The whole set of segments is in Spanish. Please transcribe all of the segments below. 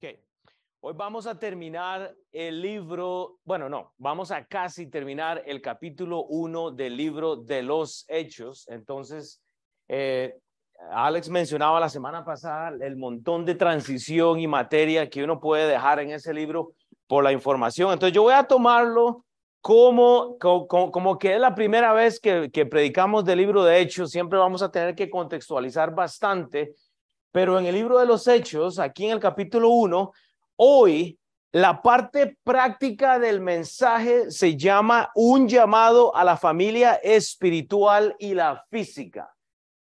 Okay. Hoy vamos a terminar el libro, bueno, no, vamos a casi terminar el capítulo 1 del libro de los hechos. Entonces, eh, Alex mencionaba la semana pasada el montón de transición y materia que uno puede dejar en ese libro por la información. Entonces, yo voy a tomarlo como, como, como que es la primera vez que, que predicamos del libro de hechos. Siempre vamos a tener que contextualizar bastante pero en el libro de los Hechos, aquí en el capítulo 1, hoy la parte práctica del mensaje se llama un llamado a la familia espiritual y la física.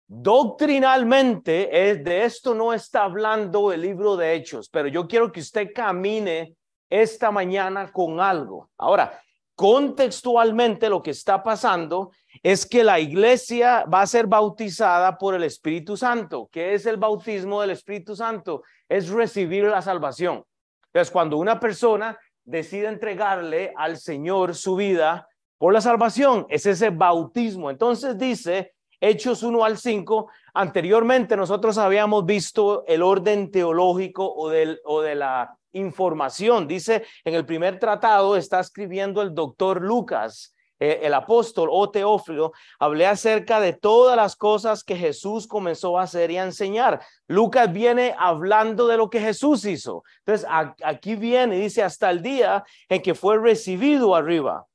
Doctrinalmente, es, de esto no está hablando el libro de Hechos, pero yo quiero que usted camine esta mañana con algo. Ahora, contextualmente lo que está pasando es que la iglesia va a ser bautizada por el Espíritu Santo. ¿Qué es el bautismo del Espíritu Santo? Es recibir la salvación. Entonces, cuando una persona decide entregarle al Señor su vida por la salvación, es ese bautismo. Entonces dice Hechos 1 al 5, anteriormente nosotros habíamos visto el orden teológico o, o de la información. Dice, en el primer tratado está escribiendo el doctor Lucas, eh, el apóstol o Teófilo, hablé acerca de todas las cosas que Jesús comenzó a hacer y a enseñar. Lucas viene hablando de lo que Jesús hizo. Entonces, aquí viene, dice, hasta el día en que fue recibido arriba.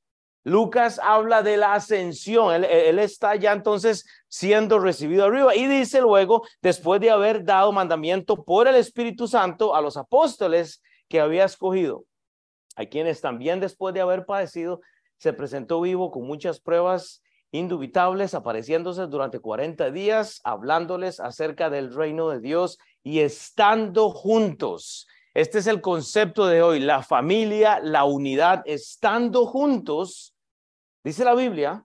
Lucas habla de la ascensión, él, él, está ya entonces siendo recibido arriba y dice luego, después de haber dado mandamiento por el Espíritu Santo a los apóstoles que había escogido, a quienes también después de haber padecido se presentó vivo con muchas pruebas indubitables, apareciéndose durante 40 días, hablándoles acerca del reino de Dios y estando juntos. Este es el concepto de hoy, la familia, la unidad, estando juntos Dice la Biblia,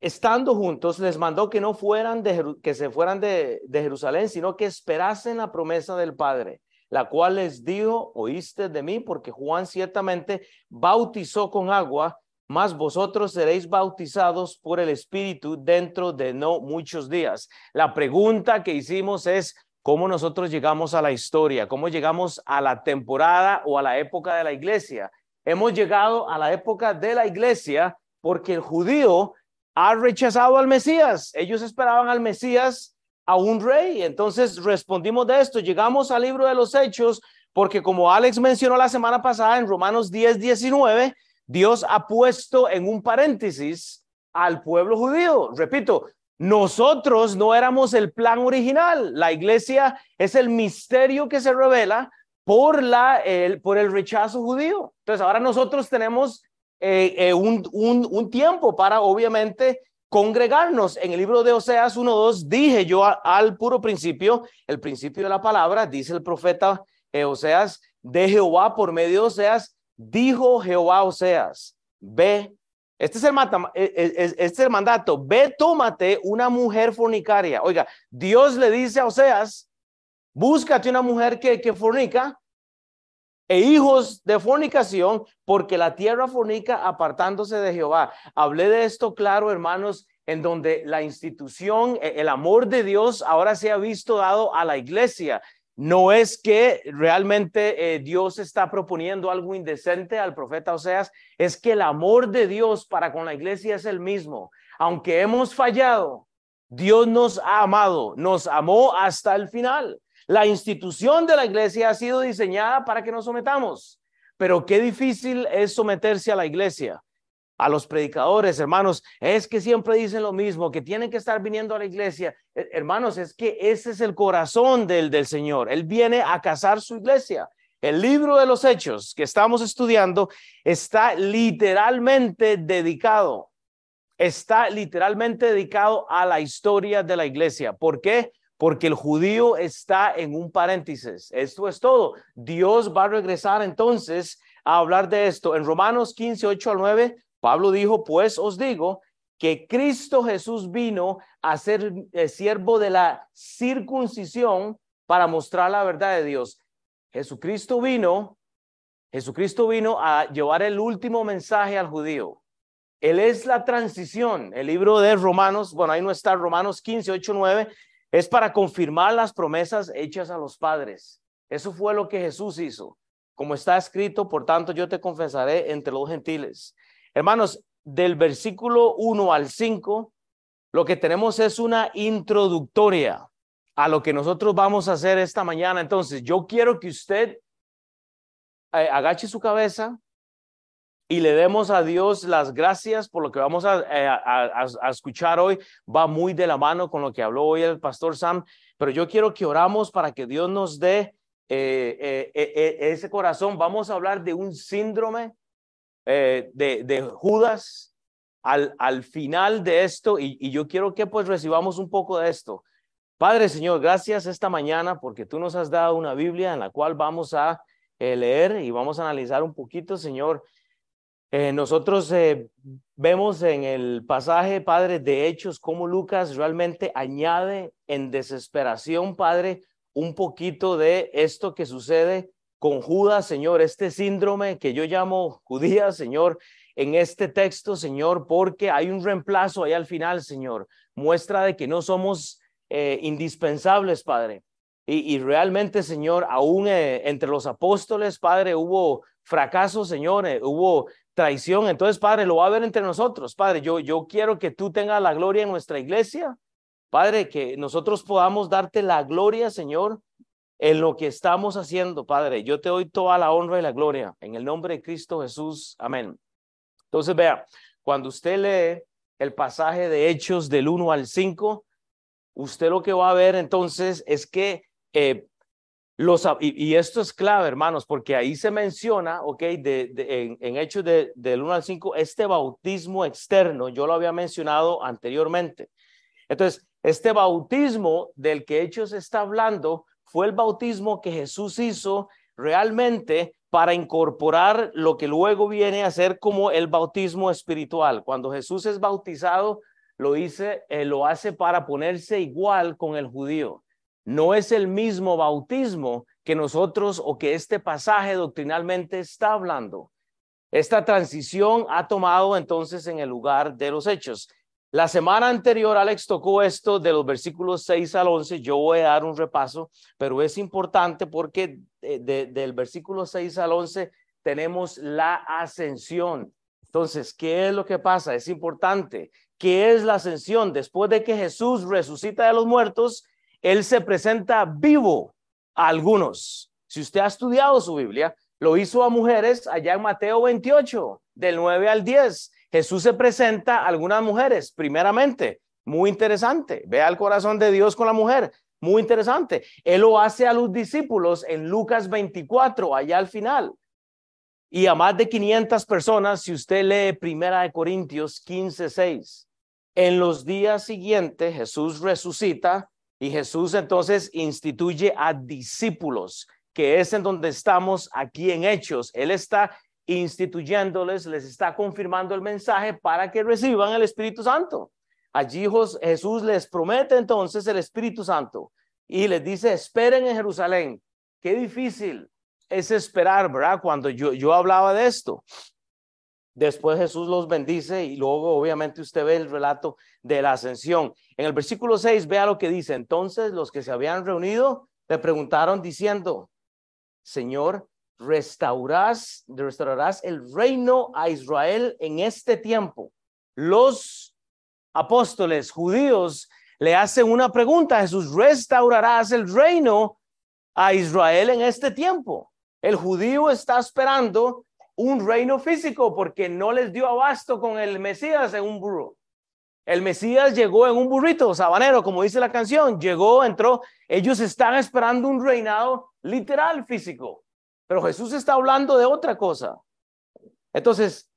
estando juntos, les mandó que no fueran de, que se fueran de, de Jerusalén, sino que esperasen la promesa del Padre, la cual les dijo, oíste de mí, porque Juan ciertamente bautizó con agua, mas vosotros seréis bautizados por el Espíritu dentro de no muchos días. La pregunta que hicimos es, ¿cómo nosotros llegamos a la historia? ¿Cómo llegamos a la temporada o a la época de la iglesia? Hemos llegado a la época de la iglesia porque el judío ha rechazado al Mesías. Ellos esperaban al Mesías a un rey. Entonces respondimos de esto. Llegamos al libro de los Hechos porque como Alex mencionó la semana pasada en Romanos 10, 19, Dios ha puesto en un paréntesis al pueblo judío. Repito, nosotros no éramos el plan original. La iglesia es el misterio que se revela por, la, el, por el rechazo judío. Entonces ahora nosotros tenemos eh, eh, un, un, un, tiempo para obviamente congregarnos. En el libro de Oseas 1.2 dije yo al puro principio, el principio de la palabra, dice el profeta eh, Oseas, de Jehová por medio de Oseas, dijo Jehová Oseas, ve, este es, el este es el mandato, ve, tómate una mujer fornicaria. Oiga, Dios le dice a Oseas, búscate una mujer que, que fornica e hijos de fornicación, porque la tierra fornica apartándose de Jehová. Hablé de esto claro, hermanos, en donde la institución, e, el amor de Dios ahora se ha visto dado a la iglesia. No es que realmente eh, Dios está proponiendo algo indecente al profeta Oseas, es que el amor de Dios para con la iglesia es el mismo. Aunque hemos fallado, Dios nos ha amado, nos amó hasta el final. La institución de la iglesia ha sido diseñada para que nos sometamos, pero qué difícil es someterse a la iglesia. A los predicadores, hermanos, es que siempre dicen lo mismo, que tienen que estar viniendo a la iglesia. Eh, hermanos, es que ese es el corazón del, del Señor. Él viene a casar su iglesia. El libro de los hechos que estamos estudiando está literalmente dedicado, está literalmente dedicado a la historia de la iglesia. ¿Por qué? porque el judío está en un paréntesis. Esto es todo. Dios va a regresar entonces a hablar de esto. En Romanos 15, 8 al 9, Pablo dijo, pues os digo que Cristo Jesús vino a ser eh, siervo de la circuncisión para mostrar la verdad de Dios. Jesucristo vino, Jesucristo vino a llevar el último mensaje al judío. Él es la transición. El libro de Romanos, bueno, ahí no está Romanos 15, 8, 9, es para confirmar las promesas hechas a los padres. Eso fue lo que Jesús hizo. Como está escrito, por tanto yo te confesaré entre los gentiles. Hermanos, del versículo 1 al 5, lo que tenemos es una introductoria a lo que nosotros vamos a hacer esta mañana. Entonces, yo quiero que usted eh, agache su cabeza y le demos a Dios las gracias por lo que vamos a, eh, a, escuchar hoy. Va muy de la mano con lo que habló hoy el pastor Sam, pero yo quiero que oramos para que Dios nos dé eh, ese corazón. Vamos a hablar de un síndrome de, de Judas al, al final de esto y, y yo quiero que pues recibamos un poco de esto. Padre Señor, gracias esta mañana porque tú nos has dado una Biblia en la cual vamos a eh, leer y vamos a analizar un poquito, Señor. Eh, nosotros eh, vemos en el pasaje, Padre, de Hechos, cómo Lucas realmente añade en desesperación, Padre, un poquito de esto que sucede con Judas, Señor, este síndrome que yo llamo judía, Señor, en este texto, Señor, porque hay un reemplazo ahí al final, Señor, muestra de que no somos eh, indispensables, Padre. Y, realmente, Señor, aún eh, entre los apóstoles, Padre, hubo fracaso, Señor, eh, hubo traición. Entonces, Padre, lo va a ver entre nosotros, Padre. Yo, yo quiero que tú tengas la gloria en nuestra iglesia, Padre, que nosotros podamos darte la gloria, Señor, en lo que estamos haciendo, Padre. Yo te doy toda la honra y la gloria en el nombre de Cristo Jesús. Amén. Entonces, vea, cuando usted lee el pasaje de Hechos del 1 al 5, usted lo que va a ver entonces es que eh, los, y, esto es clave, hermanos, porque ahí se menciona, ok, de, en, Hechos de, del 1 al 5, este bautismo externo, yo lo había mencionado anteriormente. Entonces, este bautismo del que Hechos está hablando fue el bautismo que Jesús hizo realmente para incorporar lo que luego viene a ser como el bautismo espiritual. Cuando Jesús es bautizado, lo, hice, eh, lo hace para ponerse igual con el judío. No es el mismo bautismo que nosotros o que este pasaje doctrinalmente está hablando. Esta transición ha tomado entonces en el lugar de los hechos. La semana anterior Alex tocó esto de los versículos 6 al 11. Yo voy a dar un repaso, pero es importante porque eh, del versículo 6 al 11 tenemos la ascensión. Entonces, ¿qué es lo que pasa? Es importante ¿Qué es la ascensión? Después de que Jesús resucita de los muertos, Él se presenta vivo a algunos. Si usted ha estudiado su Biblia, lo hizo a mujeres allá en Mateo 28, del 9 al 10. Jesús se presenta a algunas mujeres, primeramente. Muy interesante. Vea el corazón de Dios con la mujer. Muy interesante. Él lo hace a los discípulos en Lucas 24, allá al final. Y a más de 500 personas, si usted lee Primera de Corintios 15, 6. En los días siguientes Jesús resucita y Jesús entonces instituye a discípulos, que es en donde estamos aquí en Hechos. Él está instituyéndoles, les está confirmando el mensaje para que reciban el Espíritu Santo. Allí Jesús les promete entonces el Espíritu Santo y les dice, esperen en Jerusalén. Qué difícil es esperar, ¿verdad? Cuando yo, yo hablaba de esto. Después Jesús los bendice y luego obviamente usted ve el relato de la ascensión. En el versículo 6 vea lo que dice. Entonces los que se habían reunido le preguntaron diciendo, Señor, restaurarás, restaurarás el reino a Israel en este tiempo. Los apóstoles judíos le hacen una pregunta a Jesús, ¿restaurarás el reino a Israel en este tiempo? El judío está esperando un reino físico porque no les dio abasto con el Mesías en un burro. El Mesías llegó en un burrito sabanero, como dice la canción, llegó, entró. Ellos están esperando un reinado literal físico, pero Jesús está hablando de otra cosa. Entonces,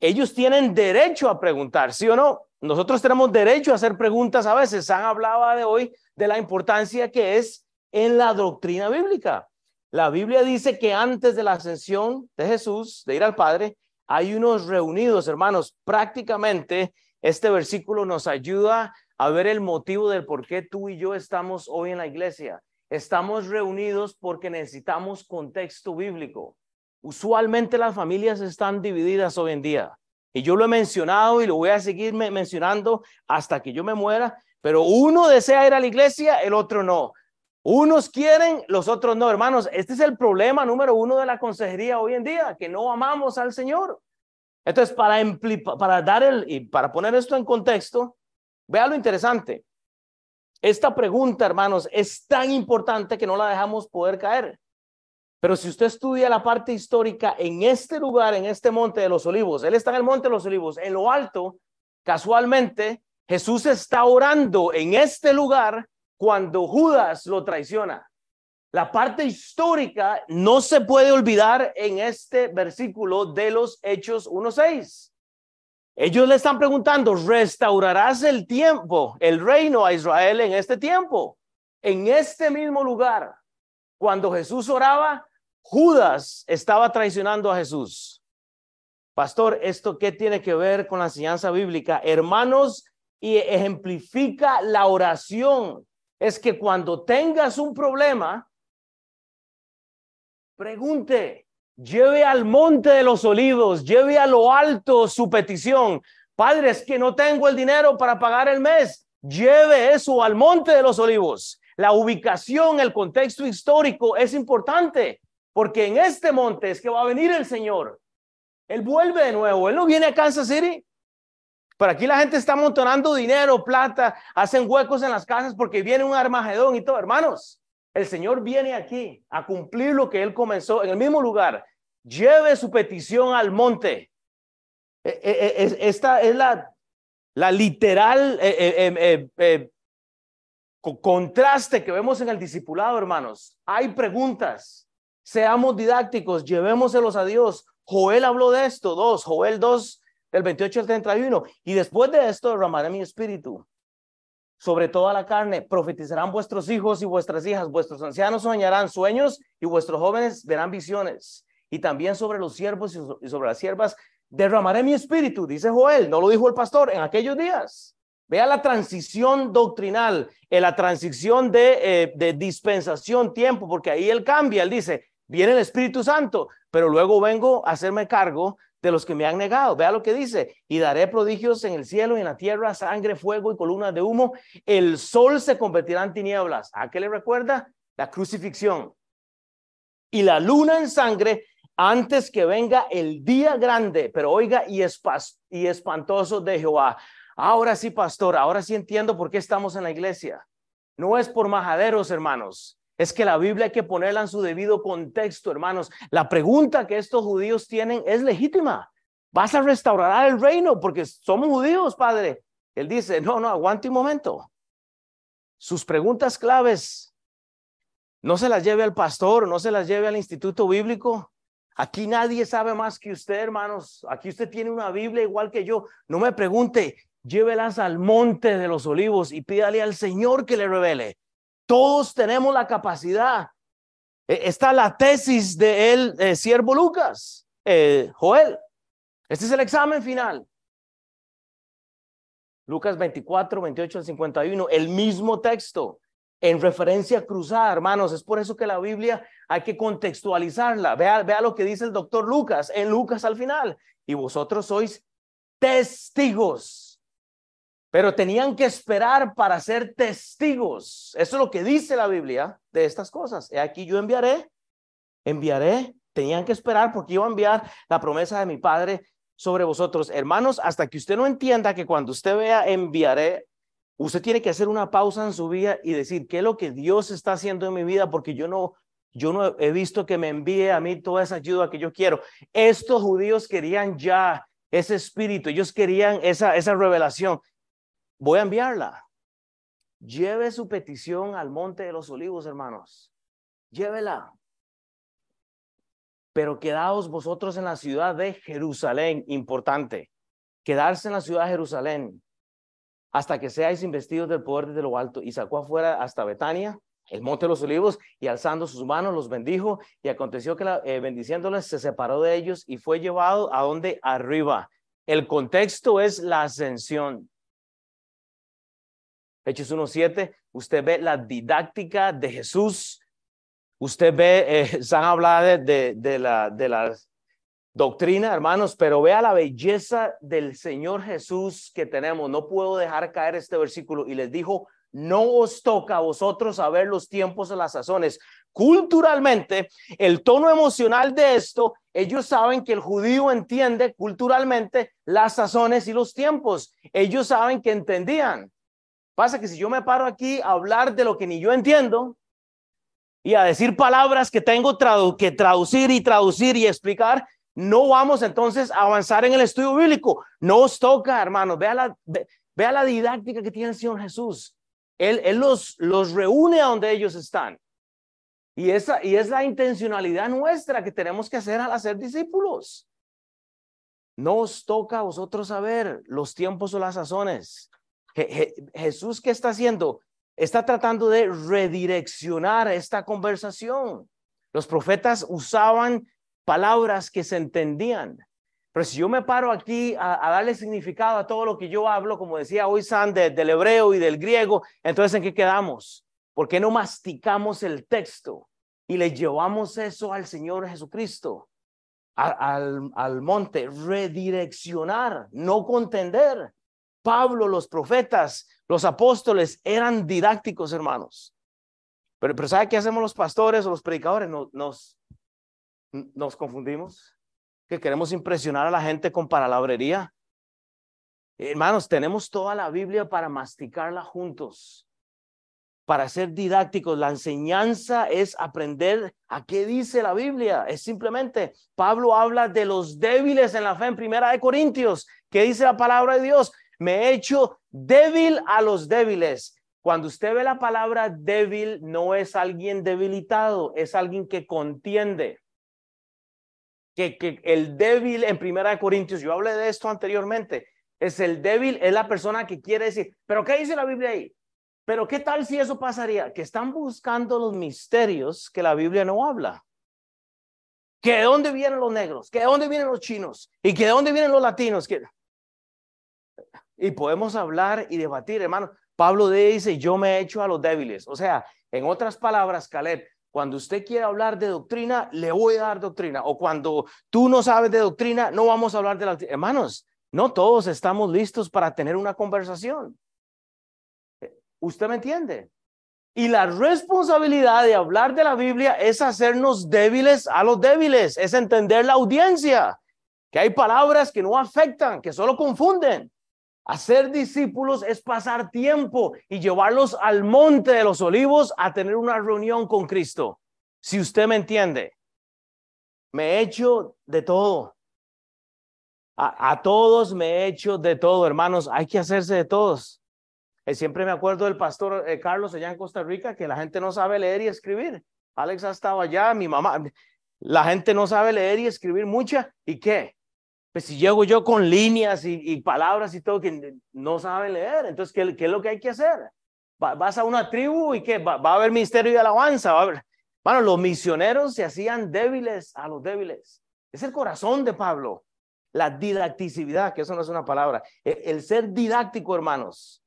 ellos tienen derecho a preguntar, ¿sí o no? Nosotros tenemos derecho a hacer preguntas a veces. Han hablado de hoy de la importancia que es en la doctrina bíblica. La Biblia dice que antes de la ascensión de Jesús, de ir al Padre, hay unos reunidos, hermanos. Prácticamente este versículo nos ayuda a ver el motivo del por qué tú y yo estamos hoy en la iglesia. Estamos reunidos porque necesitamos contexto bíblico. Usualmente las familias están divididas hoy en día. Y yo lo he mencionado y lo voy a seguir mencionando hasta que yo me muera, pero uno desea ir a la iglesia, el otro no. Unos quieren, los otros no, hermanos. Este es el problema número uno de la consejería hoy en día, que no amamos al Señor. Entonces, para, para dar el, y para poner esto en contexto, vea lo interesante. Esta pregunta, hermanos, es tan importante que no la dejamos poder caer. Pero si usted estudia la parte histórica en este lugar, en este monte de los olivos, él está en el monte de los olivos, en lo alto, casualmente, Jesús está orando en este lugar cuando Judas lo traiciona. La parte histórica no se puede olvidar en este versículo de los Hechos 1.6. Ellos le están preguntando, ¿restaurarás el tiempo, el reino a Israel en este tiempo? En este mismo lugar, cuando Jesús oraba, Judas estaba traicionando a Jesús. Pastor, ¿esto qué tiene que ver con la enseñanza bíblica? Hermanos, y ejemplifica la oración. Es que cuando tengas un problema, pregunte, lleve al monte de los olivos, lleve a lo alto su petición. Padre, es que no tengo el dinero para pagar el mes. Lleve eso al monte de los olivos. La ubicación, el contexto histórico es importante. Porque en este monte es que va a venir el Señor. Él vuelve de nuevo. Él no viene a Kansas City. Pero aquí la gente está amontonando dinero, plata, hacen huecos en las casas porque viene un armagedón y todo. Hermanos, el Señor viene aquí a cumplir lo que Él comenzó en el mismo lugar. Lleve su petición al monte. E, e, e, esta es la, literal eh, eh, eh, contraste que vemos en el discipulado, hermanos. Hay preguntas Seamos didácticos, llevémoselos a Dios. Joel habló de esto, dos, Joel 2, del 28 al 31. Y después de esto derramaré mi espíritu sobre toda la carne. Profetizarán vuestros hijos y vuestras hijas, vuestros ancianos soñarán sueños y vuestros jóvenes verán visiones. Y también sobre los siervos y sobre las siervas derramaré mi espíritu, dice Joel. No lo dijo el pastor en aquellos días. Vea la transición doctrinal, en la transición de, eh, de dispensación, tiempo, porque ahí él cambia. Él dice, viene el Espíritu Santo, pero luego vengo a hacerme cargo de los que me han negado. Vea lo que dice, y daré prodigios en el cielo y en la tierra, sangre, fuego y columnas de humo. El sol se convertirá en tinieblas. ¿A qué le recuerda? La crucifixión. Y la luna en sangre antes que venga el día grande, pero oiga, y, y espantoso de Jehová. Ahora sí, pastor, ahora sí entiendo por qué estamos en la iglesia. No es por majaderos, hermanos. Es que la Biblia hay que ponerla en su debido contexto, hermanos. La pregunta que estos judíos tienen es legítima. ¿Vas a restaurar el reino? Porque somos judíos, padre. Él dice, no, no, aguante un momento. Sus preguntas claves, no se las lleve al pastor, no se las lleve al instituto bíblico. Aquí nadie sabe más que usted, hermanos. Aquí usted tiene una Biblia igual que yo. No me pregunte, llévelas al monte de los olivos y pídale al Señor que le revele. Todos tenemos la capacidad. E, está la tesis de él, eh, siervo Lucas, eh, Joel. Este es el examen final. Lucas 24, 28 al 51, el mismo texto en referencia cruzada, hermanos. Es por eso que la Biblia hay que contextualizarla. Vea, vea lo que dice el doctor Lucas en Lucas al final. Y vosotros sois testigos pero tenían que esperar para ser testigos. Eso es lo que dice la Biblia de estas cosas. Aquí yo enviaré, enviaré, tenían que esperar porque iba a enviar la promesa de mi Padre sobre vosotros. Hermanos, hasta que usted no entienda que cuando usted vea enviaré, usted tiene que hacer una pausa en su vida y decir, ¿qué es lo que Dios está haciendo en mi vida? Porque yo no, yo no he visto que me envíe a mí toda esa ayuda que yo quiero. Estos judíos querían ya ese espíritu, ellos querían esa, esa revelación voy a enviarla. Lleve su petición al monte de los olivos, hermanos. Llévela. Pero quedaos vosotros en la ciudad de Jerusalén, importante. Quedarse en la ciudad de Jerusalén hasta que seáis investidos del poder desde lo alto. Y sacó afuera hasta Betania, el monte de los olivos, y alzando sus manos los bendijo. Y aconteció que eh, bendiciéndoles se separó de ellos y fue llevado a donde arriba. El contexto es la ascensión. Hechos 1.7, usted ve la didáctica de Jesús, usted ve, eh, se han hablado de, de, la, de la doctrina, hermanos, pero vea la belleza del Señor Jesús que tenemos. No puedo dejar caer este versículo y les dijo, no os toca a vosotros saber los tiempos o las sazones. Culturalmente, el tono emocional de esto, ellos saben que el judío entiende culturalmente las sazones y los tiempos. Ellos saben que entendían. Pasa que si yo me paro aquí a hablar de lo que ni yo entiendo y a decir palabras que tengo que traducir y traducir y explicar, no vamos entonces a avanzar en el estudio bíblico. No os toca, hermanos. Vea la, vea la didáctica que tiene el Señor Jesús. Él, él los, los reúne a donde ellos están. Y, esa, y es la intencionalidad nuestra que tenemos que hacer al hacer discípulos. No os toca a vosotros saber los tiempos o las sazones. Jesús, ¿qué está haciendo? Está tratando de redireccionar esta conversación. Los profetas usaban palabras que se entendían. Pero si yo me paro aquí a, darle significado a todo lo que yo hablo, como decía hoy San, del hebreo y del griego, entonces ¿en qué quedamos? ¿Por qué no masticamos el texto y le llevamos eso al Señor Jesucristo? al, al monte, redireccionar, no contender. Pablo, los profetas, los apóstoles eran didácticos, hermanos. Pero, pero ¿sabe qué hacemos los pastores o los predicadores? Nos, nos, nos confundimos que queremos impresionar a la gente con palabrería. Hermanos, tenemos toda la Biblia para masticarla juntos, para ser didácticos. La enseñanza es aprender a qué dice la Biblia. Es simplemente, Pablo habla de los débiles en la fe en Primera de Corintios. ¿Qué dice la palabra de Dios? Me he hecho débil a los débiles. Cuando usted ve la palabra débil, no es alguien debilitado, es alguien que contiende que, el débil en Primera de Corintios, yo hablé de esto anteriormente, es el débil, es la persona que quiere decir, pero ¿qué dice la Biblia ahí? Pero ¿qué tal si eso pasaría? Que están buscando los misterios que la Biblia no habla. ¿Que de dónde vienen los negros? ¿Que de dónde vienen los chinos? ¿Y que de dónde vienen los latinos? Y podemos hablar y debatir, hermano. Pablo dice, yo me he hecho a los débiles. O sea, en otras palabras, Caleb, cuando usted quiere hablar de doctrina, le voy a dar doctrina. O cuando tú no sabes de doctrina, no vamos a hablar de la... Hermanos, no todos estamos listos para tener una conversación. ¿Usted me entiende? Y la responsabilidad de hablar de la Biblia es hacernos débiles a los débiles, es entender la audiencia, que hay palabras que no afectan, que solo confunden. Hacer discípulos es pasar tiempo y llevarlos al monte de los olivos a tener una reunión con Cristo. Si usted me entiende, me he hecho de todo. A, todos me he hecho de todo, hermanos. Hay que hacerse de todos. Eh, siempre me acuerdo del pastor eh, Carlos allá en Costa Rica que la gente no sabe leer y escribir. Alex ha estado allá, mi mamá. La gente no sabe leer y escribir mucha. ¿Y qué? Pues si llego yo con líneas y, palabras y todo que no saben leer, entonces, ¿qué, ¿qué, es lo que hay que hacer? vas a una tribu y ¿qué? Va, a haber misterio y alabanza. Va a haber... Bueno, los misioneros se hacían débiles a los débiles. Es el corazón de Pablo. La didacticidad, que eso no es una palabra. El, el ser didáctico, hermanos.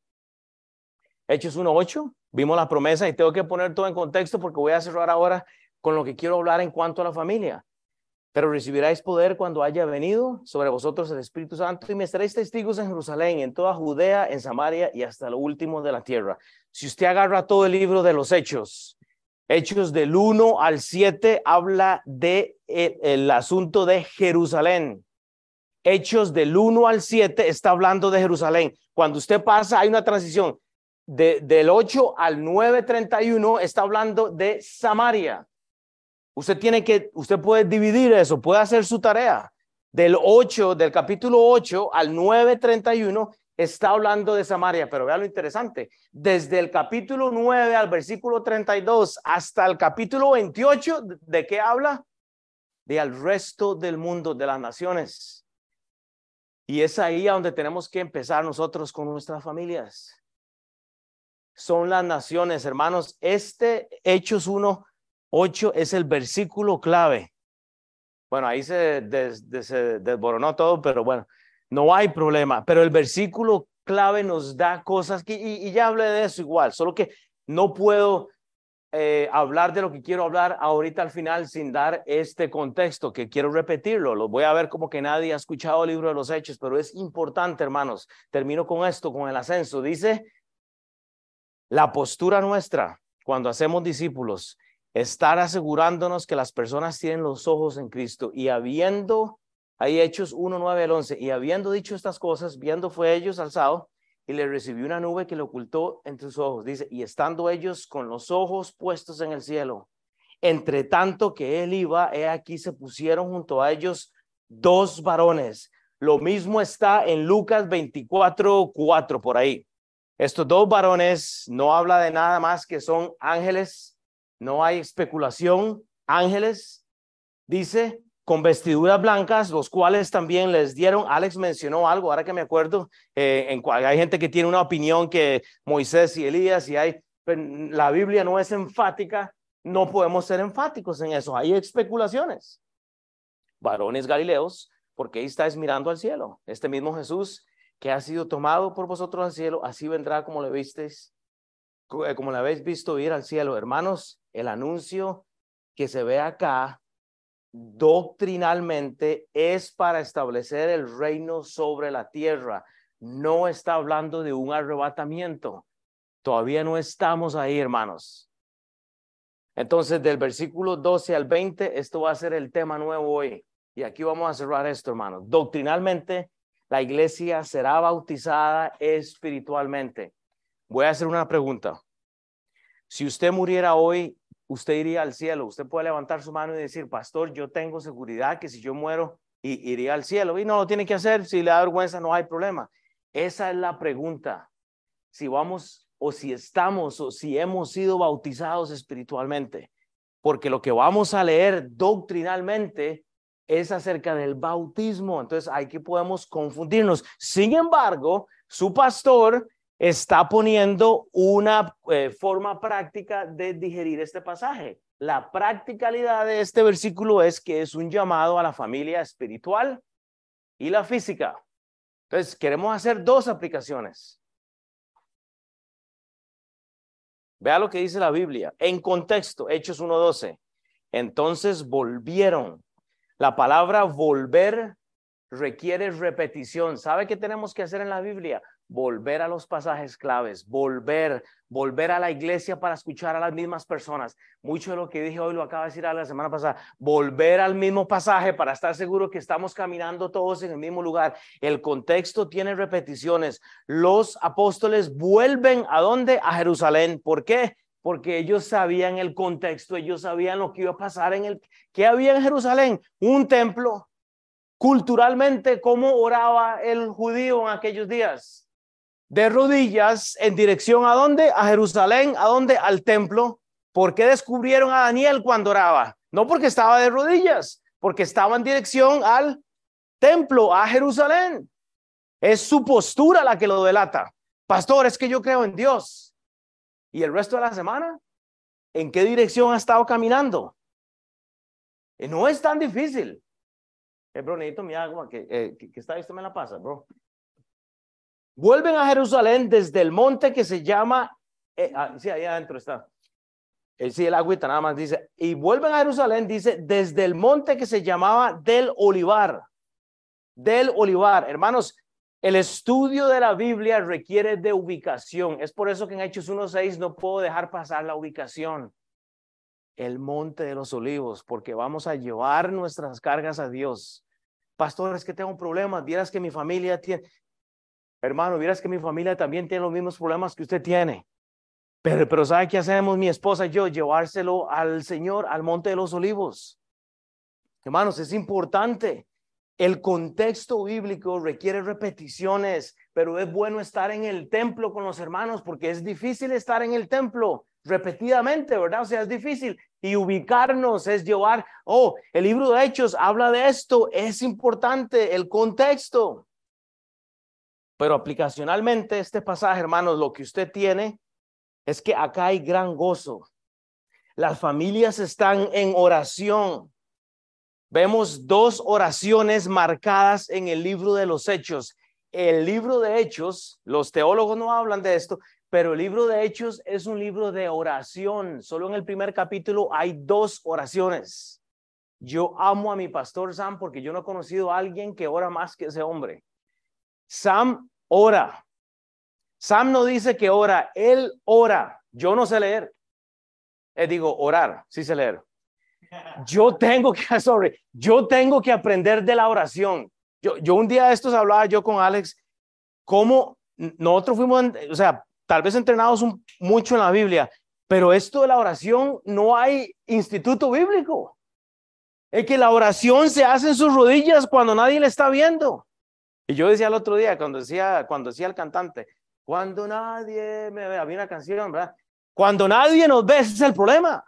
Hechos 1.8, vimos la promesa y tengo que poner todo en contexto porque voy a cerrar ahora con lo que quiero hablar en cuanto a la familia. Pero recibiráis poder cuando haya venido sobre vosotros el Espíritu Santo y me estaréis testigos en Jerusalén, en toda Judea, en Samaria y hasta lo último de la tierra. Si usted agarra todo el libro de los Hechos, Hechos del 1 al 7 habla de eh, asunto de Jerusalén. Hechos del 1 al 7 está hablando de Jerusalén. Cuando usted pasa, hay una transición. De, del 8 al 9.31 está hablando de Samaria. Usted tiene que, usted puede dividir eso, puede hacer su tarea. Del 8, del capítulo 8 al 9:31 está hablando de Samaria, pero vea lo interesante. Desde el capítulo 9 al versículo 32 hasta el capítulo 28, ¿de qué habla? De al resto del mundo, de las naciones. Y es ahí a donde tenemos que empezar nosotros con nuestras familias. Son las naciones, hermanos. Este Hechos 1 8 es el versículo clave. Bueno, ahí se, desboronó todo, pero bueno, no hay problema. Pero el versículo clave nos da cosas que, y, ya hablé de eso igual, solo que no puedo eh, hablar de lo que quiero hablar ahorita al final sin dar este contexto, que quiero repetirlo. Lo voy a ver como que nadie ha escuchado el libro de los hechos, pero es importante, hermanos. Termino con esto, con el ascenso. Dice, La postura nuestra cuando hacemos discípulos, estar asegurándonos que las personas tienen los ojos en Cristo y habiendo, hay Hechos 1, 9 al 11, y habiendo dicho estas cosas, viendo fue ellos alzado y le recibió una nube que le ocultó entre sus ojos. Dice, y estando ellos con los ojos puestos en el cielo, entre tanto que él iba, he aquí se pusieron junto a ellos dos varones. Lo mismo está en Lucas 24, 4 por ahí. Estos dos varones no habla de nada más que son ángeles, no hay especulación, ángeles, dice, con vestiduras blancas, los cuales también les dieron, Alex mencionó algo, ahora que me acuerdo, eh, hay gente que tiene una opinión que Moisés y Elías y hay, pues, la Biblia no es enfática, no podemos ser enfáticos en eso, hay especulaciones. Varones galileos, porque ahí estáis mirando al cielo. Este mismo Jesús que ha sido tomado por vosotros al cielo, así vendrá como le visteis, como le habéis visto ir al cielo. Hermanos, el anuncio que se ve acá doctrinalmente es para establecer el reino sobre la tierra. No está hablando de un arrebatamiento. Todavía no estamos ahí, hermanos. Entonces, del versículo 12 al 20, esto va a ser el tema nuevo hoy. Y aquí vamos a cerrar esto, hermanos. Doctrinalmente, la iglesia será bautizada espiritualmente. Voy a hacer una pregunta. Si usted muriera hoy, usted iría al cielo. Usted puede levantar su mano y decir, pastor, yo tengo seguridad que si yo muero, iría al cielo. Y no lo tiene que hacer. Si le da vergüenza, no hay problema. Esa es la pregunta. Si vamos o si estamos o si hemos sido bautizados espiritualmente. Porque lo que vamos a leer doctrinalmente es acerca del bautismo. Entonces, aquí podemos confundirnos. Sin embargo, su pastor está poniendo una eh, forma práctica de digerir este pasaje. La practicalidad de este versículo es que es un llamado a la familia espiritual y la física. Entonces, queremos hacer dos aplicaciones. Vea lo que dice la Biblia. En contexto, Hechos 1.12. Entonces volvieron la palabra volver requiere repetición. ¿Sabe qué tenemos que hacer en la Biblia? Volver a los pasajes claves, volver, volver a la iglesia para escuchar a las mismas personas. Mucho de lo que dije hoy lo acaba de decir a la semana pasada. Volver al mismo pasaje para estar seguro que estamos caminando todos en el mismo lugar. El contexto tiene repeticiones. Los apóstoles vuelven a dónde? A Jerusalén. ¿Por qué? porque ellos sabían el contexto, ellos sabían lo que iba a pasar en el que había en Jerusalén, un templo. Culturalmente, ¿cómo oraba el judío en aquellos días? De rodillas en dirección a dónde? A Jerusalén, a dónde? Al templo. ¿Por qué descubrieron a Daniel cuando oraba? No porque estaba de rodillas, porque estaba en dirección al templo, a Jerusalén. Es su postura la que lo delata. Pastor, es que yo creo en Dios. ¿Y el resto de la semana? ¿En qué dirección ha estado caminando? Y no es tan difícil. Eh, bro, mi agua, que, eh, que, está esto me la pasa, bro. Vuelven a Jerusalén desde el monte que se llama, eh, ah, sí, ahí adentro está. El, sí, el agüita nada más dice, y vuelven a Jerusalén, dice, desde el monte que se llamaba del Olivar. Del Olivar. Hermanos, el estudio de la Biblia requiere de ubicación. Es por eso que en Hechos 1.6 no puedo dejar pasar la ubicación. El monte de los olivos, porque vamos a llevar nuestras cargas a Dios. Pastor, es que tengo problemas. Vieras que mi familia tiene. Hermano, vieras que mi familia también tiene los mismos problemas que usted tiene. Pero, pero ¿sabe qué hacemos mi esposa y yo? Llevárselo al Señor, al monte de los olivos. Hermanos, es importante. El contexto bíblico requiere repeticiones, pero es bueno estar en el templo con los hermanos porque es difícil estar en el templo repetidamente, ¿verdad? O sea, es difícil. Y ubicarnos es llevar, oh, el libro de Hechos habla de esto, es importante el contexto. Pero aplicacionalmente este pasaje, hermanos, lo que usted tiene es que acá hay gran gozo. Las familias están en oración vemos dos oraciones marcadas en el libro de los Hechos. El libro de Hechos, los teólogos no hablan de esto, pero el libro de Hechos es un libro de oración. Solo en el primer capítulo hay dos oraciones. Yo amo a mi pastor Sam porque yo no he conocido a alguien que ora más que ese hombre. Sam ora. Sam no dice que ora, él ora. Yo no sé leer. Eh, digo, orar, sí sé leer. Yo tengo que, sorry, yo tengo que aprender de la oración. Yo, yo un día de estos hablaba yo con Alex, cómo nosotros fuimos, o sea, tal vez entrenados mucho en la Biblia, pero esto de la oración no hay instituto bíblico. Es que la oración se hace en sus rodillas cuando nadie le está viendo. Y yo decía el otro día, cuando decía, cuando decía el cantante, cuando nadie me ve, había una canción, ¿verdad? Cuando nadie nos ve, ese es el problema.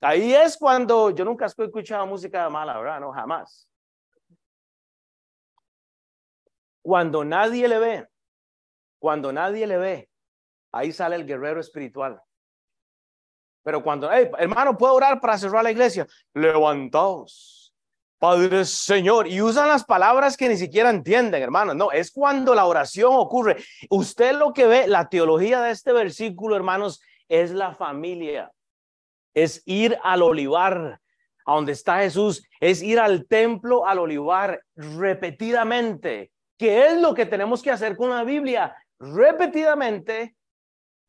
Ahí es cuando yo nunca he escuchado música mala, ¿verdad? No, jamás. Cuando nadie le ve, cuando nadie le ve, ahí sale el guerrero espiritual. Pero cuando, hey, hermano, ¿puedo orar para cerrar la iglesia? Levantaos, Padre Señor. Y usan las palabras que ni siquiera entienden, hermano. No, es cuando la oración ocurre. Usted lo que ve, la teología de este versículo, hermanos, es la familia. Es ir al olivar, a donde está Jesús. Es ir al templo, al olivar, repetidamente. ¿Qué es lo que tenemos que hacer con la Biblia? Repetidamente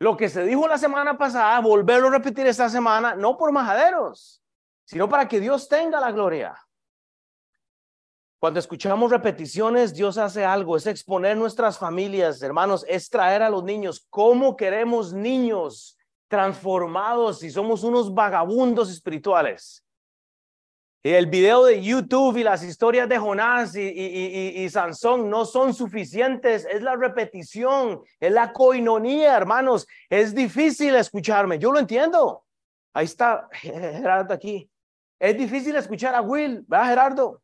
lo que se dijo la semana pasada, volverlo a repetir esta semana, no por majaderos, sino para que Dios tenga la gloria. Cuando escuchamos repeticiones, Dios hace algo, es exponer nuestras familias, hermanos, es traer a los niños. ¿Cómo queremos niños transformados si somos unos vagabundos espirituales? El video de YouTube y las historias de Jonás y, y, y, Sansón no son suficientes. Es la repetición, es la coinonía, hermanos. Es difícil escucharme. Yo lo entiendo. Ahí está Gerardo aquí. Es difícil escuchar a Will, ¿verdad, Gerardo?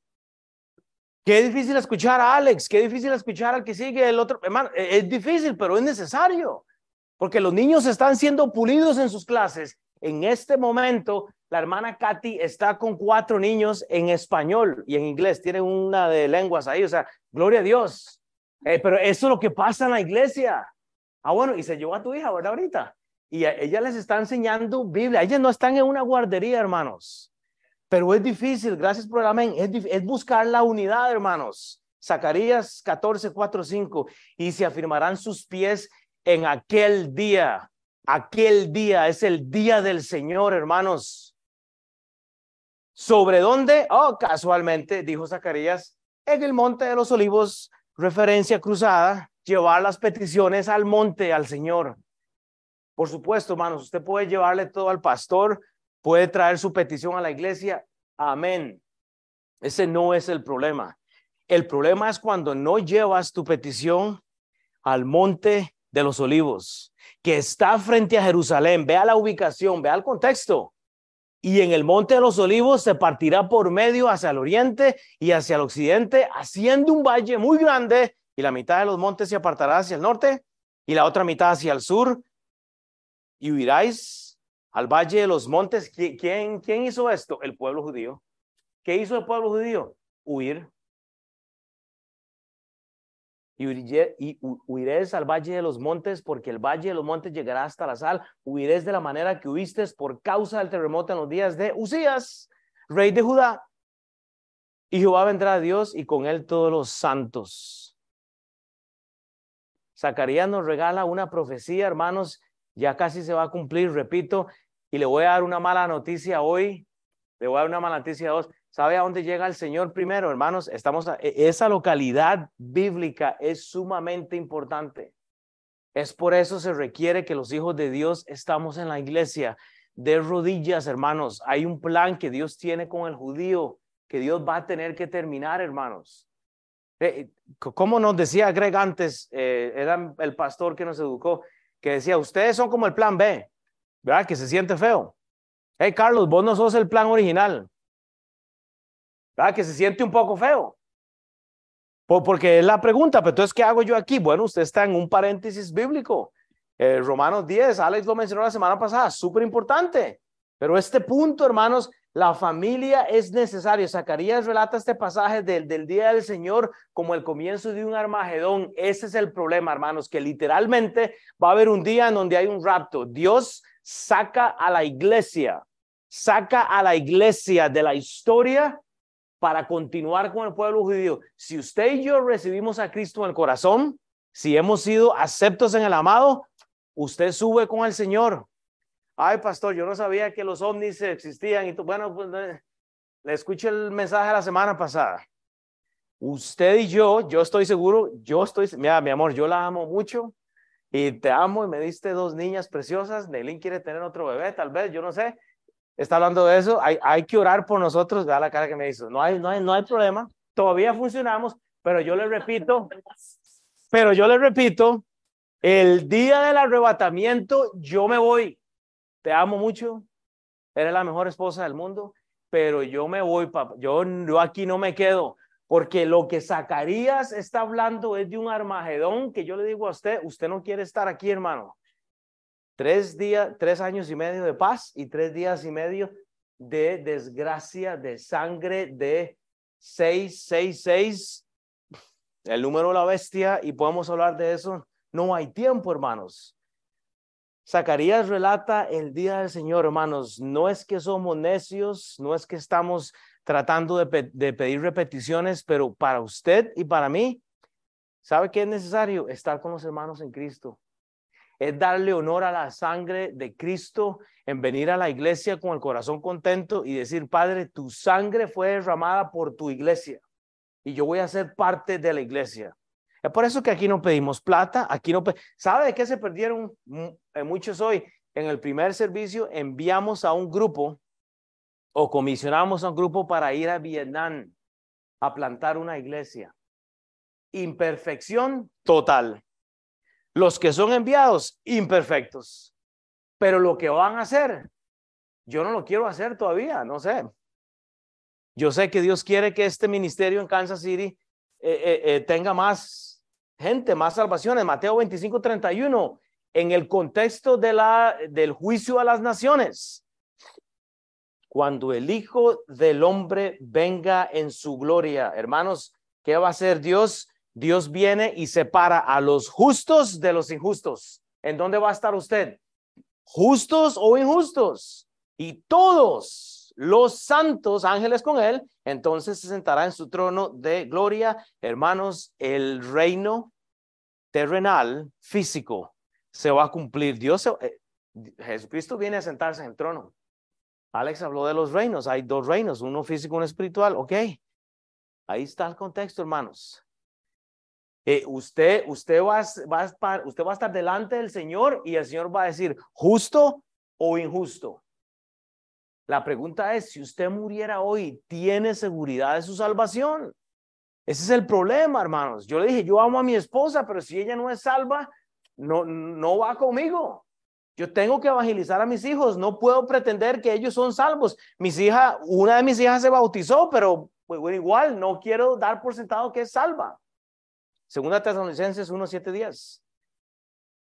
Qué difícil escuchar a Alex, qué difícil escuchar al que sigue el otro. Hermano, e, es difícil, pero es necesario. Porque los niños están siendo pulidos en sus clases. En este momento la hermana Katy está con cuatro niños en español y en inglés. Tiene una de lenguas ahí. O sea, gloria a Dios. Eh, pero eso es lo que pasa en la iglesia. Ah, bueno, y se llevó a tu hija, ¿verdad? Ahorita. Y ella les está enseñando Biblia. Ellas no están en una guardería, hermanos. Pero es difícil, gracias por el amén. Es, es buscar la unidad, hermanos. Zacarías 14, 4, 5. Y se afirmarán sus pies en aquel día. Aquel día es el día del Señor, hermanos. ¿Sobre dónde? Oh, casualmente, dijo Zacarías, en el monte de los olivos, referencia cruzada, llevar las peticiones al monte, al Señor. Por supuesto, hermanos, usted puede llevarle todo al pastor, puede traer su petición a la iglesia. Amén. Ese no es el problema. El problema es cuando no llevas tu petición al monte de los olivos, que está frente a Jerusalén. Vea la ubicación, vea el contexto y en el monte de los olivos se partirá por medio hacia el oriente y hacia el occidente, haciendo un valle muy grande, y la mitad de los montes se apartará hacia el norte y la otra mitad hacia el sur, y huiráis al valle de los montes. ¿Quién, hizo esto? El pueblo judío. ¿Qué hizo el pueblo judío? Huir y, huiréis al valle de los montes, porque el valle de los montes llegará hasta la sal. Huiréis de la manera que huiste por causa del terremoto en los días de Usías, rey de Judá. Y Jehová vendrá a Dios y con él todos los santos. Zacarías nos regala una profecía, hermanos, ya casi se va a cumplir, repito, y le voy a dar una mala noticia hoy. Le voy a dar una mala noticia a ¿Sabe a dónde llega el Señor primero, hermanos? Estamos e, esa localidad bíblica es sumamente importante. Es por eso se requiere que los hijos de Dios estamos en la iglesia de rodillas, hermanos. Hay un plan que Dios tiene con el judío que Dios va a tener que terminar, hermanos. Eh, como nos decía Greg antes, eh, era el pastor que nos educó, que decía, ustedes son como el plan B, ¿verdad? Que se siente feo. Hey, Carlos, vos no sos el plan original. Que se siente un poco feo. Porque es la pregunta, pero entonces, ¿qué hago yo aquí? Bueno, usted está en un paréntesis bíblico. Eh, Romanos 10, Alex lo mencionó la semana pasada, súper importante. Pero este punto, hermanos, la familia es necesaria. Zacarías relata este pasaje del, del día del Señor como el comienzo de un Armagedón. Ese es el problema, hermanos, que literalmente va a haber un día en donde hay un rapto. Dios saca a la iglesia, saca a la iglesia de la historia para continuar con el pueblo judío. Si usted y yo recibimos a Cristo en el corazón, Si hemos sido aceptos en el amado, usted sube con el Señor. Ay, pastor, yo no sabía que los ovnis existían y bueno, pues le escuché el mensaje la semana pasada. Usted y yo, yo estoy seguro, yo estoy, mira, mi amor, yo la amo mucho y te amo y me diste dos niñas preciosas. Nelín quiere tener otro bebé, tal vez, yo no sé. Está hablando de eso. Hay, que orar por nosotros. Vea la cara que me hizo. No hay, no hay, no hay problema. Todavía funcionamos, pero yo le repito, pero yo le repito, el día del arrebatamiento yo me voy. Te amo mucho. Eres la mejor esposa del mundo, pero yo me voy, papá. Yo, yo aquí no me quedo. Porque lo que Zacarías está hablando es de un Armagedón que yo le digo a usted, usted no quiere estar aquí, hermano. Tres días, tres años y medio de paz y tres días y medio de desgracia, de sangre, de seis, seis, seis, el número de la bestia, y podemos hablar de eso. No hay tiempo, hermanos. Zacarías relata el día del Señor, hermanos. No es que somos necios, no es que estamos tratando de, de, pedir repeticiones, pero para usted y para mí, ¿sabe qué es necesario? Estar con los hermanos en Cristo. Es darle honor a la sangre de Cristo en venir a la iglesia con el corazón contento y decir, Padre, tu sangre fue derramada por tu iglesia y yo voy a ser parte de la iglesia. Es por eso que aquí no pedimos plata, aquí no... ¿Sabe de qué se perdieron eh, muchos hoy? En el primer servicio enviamos a un grupo o comisionamos a un grupo para ir a Vietnam a plantar una iglesia. Imperfección total. Los que son enviados, imperfectos. Pero lo que van a hacer, yo no lo quiero hacer todavía, no sé. Yo sé que Dios quiere que este ministerio en Kansas City eh, eh, eh, tenga más gente, más salvaciones. Mateo 25, 31, en el contexto de la, del juicio a las naciones. Cuando el Hijo del Hombre venga en su gloria, hermanos, ¿qué va a hacer Dios? Dios viene y separa a los justos de los injustos. ¿En dónde va a estar usted? ¿Justos o injustos? Y todos los santos ángeles con él, entonces se sentará en su trono de gloria. Hermanos, el reino terrenal, físico, se va a cumplir. Dios, eh, Jesucristo viene a sentarse en el trono. Alex habló de los reinos. Hay dos reinos, uno físico uno espiritual. Ok. Ahí está el contexto, hermanos. Eh, usted, usted, va, va, usted va a estar delante del Señor y el Señor va a decir, justo o injusto. La pregunta es, si usted muriera hoy, ¿tiene seguridad de su salvación? Ese es el problema, hermanos. Yo le dije, yo amo a mi esposa, pero si ella no es salva, no, no va conmigo. Yo tengo que evangelizar a mis hijos. No puedo pretender que ellos son salvos. Mis hijas, una de mis hijas se bautizó, pero pues, igual no quiero dar por sentado que es salva. Segunda Tesalonicenses 1, 7, 10.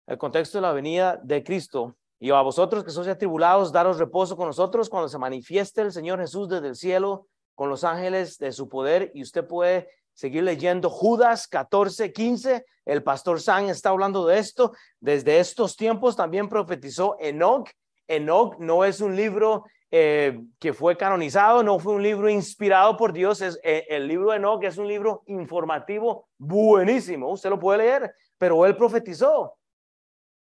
El contexto de la venida de Cristo y a vosotros que sois atribulados, daros reposo con nosotros cuando se manifieste el Señor Jesús desde el cielo con los ángeles de su poder. Y usted puede seguir leyendo Judas 14, 15. El pastor San está hablando de esto. Desde estos tiempos también profetizó Enoch. Enoch no es un libro eh, que fue canonizado, no fue un libro inspirado por Dios. Es, eh, el libro de Enoch es un libro informativo buenísimo. Usted lo puede leer, pero él profetizó.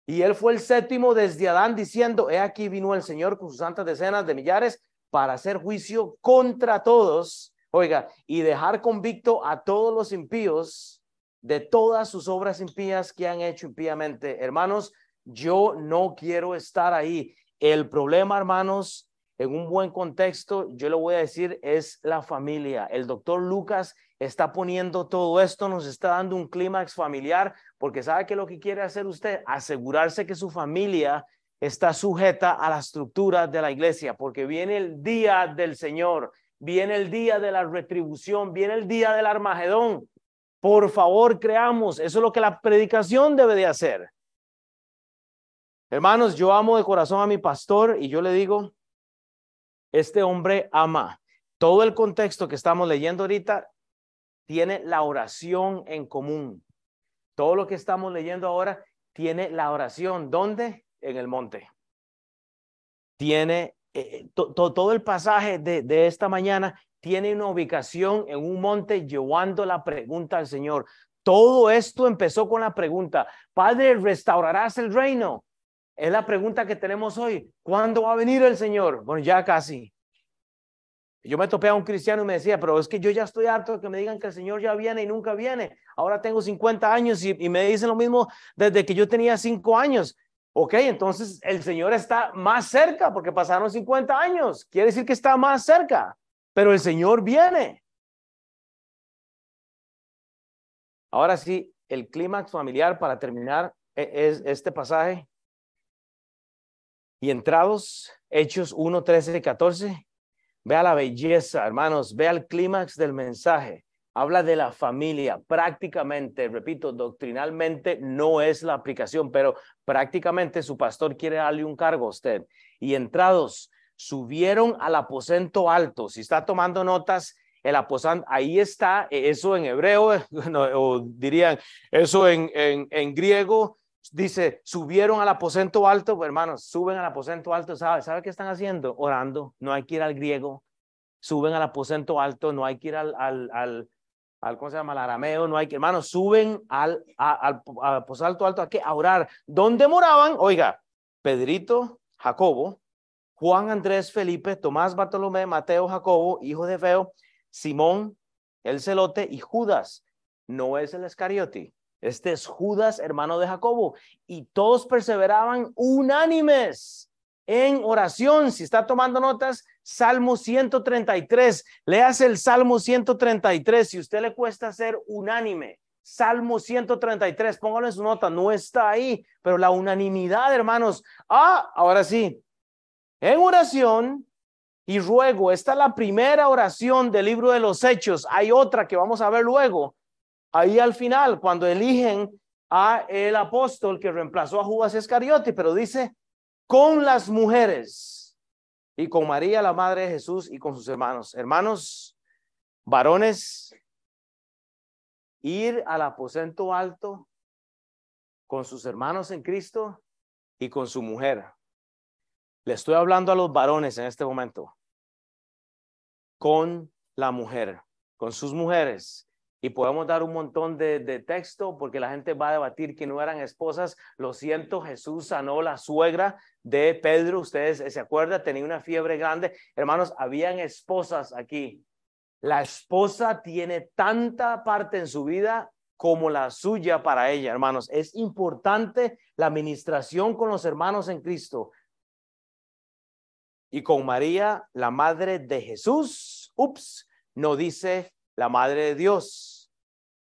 Y él fue el séptimo desde Adán diciendo, he aquí vino el Señor con sus santas decenas de millares para hacer juicio contra todos, oiga, y dejar convicto a todos los impíos de todas sus obras impías que han hecho impíamente. Hermanos, yo no quiero estar ahí. El problema, hermanos, en un buen contexto, yo le voy a decir, es la familia. El doctor Lucas está poniendo todo esto, nos está dando un clímax familiar, porque sabe que lo que quiere hacer usted, asegurarse que su familia está sujeta a la estructura de la iglesia, porque viene el día del Señor, viene el día de la retribución, viene el día del Armagedón. Por favor, creamos, eso es lo que la predicación debe de hacer. Hermanos, yo amo de corazón a mi pastor y yo le digo, este hombre ama. Todo el contexto que estamos leyendo ahorita tiene la oración en común. Todo lo que estamos leyendo ahora tiene la oración. ¿Dónde? En el monte. Tiene eh, todo el pasaje de, de esta mañana tiene una ubicación en un monte llevando la pregunta al Señor. Todo esto empezó con la pregunta, Padre, ¿restaurarás el reino? Es la pregunta que tenemos hoy. ¿Cuándo va a venir el Señor? Bueno, ya casi. Yo me topé a un cristiano y me decía, pero es que yo ya estoy harto de que me digan que el Señor ya viene y nunca viene. Ahora tengo 50 años y, me dicen lo mismo desde que yo tenía 5 años. Ok, entonces el Señor está más cerca porque pasaron 50 años. Quiere decir que está más cerca, pero el Señor viene. Ahora sí, el clímax familiar para terminar e, es este pasaje. Y entrados, Hechos 1, 13 y 14. Vea la belleza, hermanos, vea el clímax del mensaje. Habla de la familia. Prácticamente, repito, doctrinalmente no es la aplicación, pero prácticamente su pastor quiere darle un cargo a usted. Y entrados, subieron al aposento alto. Si está tomando notas, el aposento, ahí está, eso en hebreo, o dirían, eso en, en, en griego, dice, subieron al aposento alto, pues, hermanos, suben al aposento alto, ¿sabe? ¿Sabe qué están haciendo? Orando, no hay que ir al griego, suben al aposento alto, no hay que ir al, al, al, al ¿cómo se llama? Al arameo, no hay que, hermanos, suben al, al, aposento alto a qué? A orar. ¿Dónde moraban? Oiga, Pedrito, Jacobo, Juan Andrés Felipe, Tomás Bartolomé, Mateo, Jacobo, hijo de Feo, Simón, el celote y Judas. No es el Escariote. Este es Judas, hermano de Jacobo. Y todos perseveraban unánimes en oración. Si está tomando notas, Salmo 133. Leas el Salmo 133. Si usted le cuesta ser unánime, Salmo 133, póngalo en su nota, no está ahí, pero la unanimidad, hermanos. Ah, ahora sí. En oración y ruego, esta es la primera oración del libro de los Hechos. Hay otra que vamos a ver luego ahí al final, cuando eligen a el apóstol que reemplazó a Judas Iscariote, pero dice, con las mujeres y con María, la madre de Jesús, y con sus hermanos. Hermanos, varones, ir al aposento alto con sus hermanos en Cristo y con su mujer. Le estoy hablando a los varones en este momento. Con la mujer, con sus mujeres y podemos dar un montón de, texto porque la gente va a debatir que no eran esposas. Lo siento, Jesús sanó la suegra de Pedro. Ustedes se acuerdan, tenía una fiebre grande. Hermanos, habían esposas aquí. La esposa tiene tanta parte en su vida como la suya para ella, hermanos. Es importante la administración con los hermanos en Cristo. Y con María, la madre de Jesús, ups, no dice la Madre de Dios.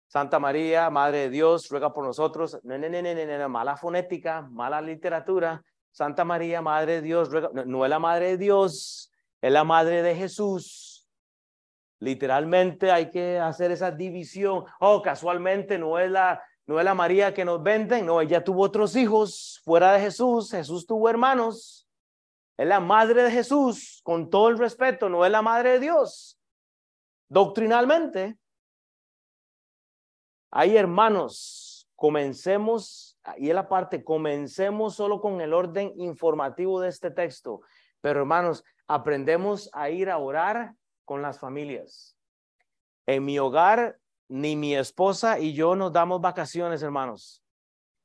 Santa María, Madre de Dios, ruega por nosotros. No, no, no, no, no, mala fonética, mala literatura. Santa María, Madre de Dios, ruega. No, es la Madre de Dios, es la Madre de Jesús. Literalmente hay que hacer esa división. Oh, casualmente no es la, no es la María que nos venden, no, ella tuvo otros hijos fuera de Jesús, Jesús tuvo hermanos. Es la madre de Jesús, con todo el respeto, no es la madre de Dios. Doctrinalmente, hay hermanos, comencemos, y es la parte, comencemos solo con el orden informativo de este texto, pero hermanos, aprendemos a ir a orar con las familias. En mi hogar, ni mi esposa y yo nos damos vacaciones, hermanos.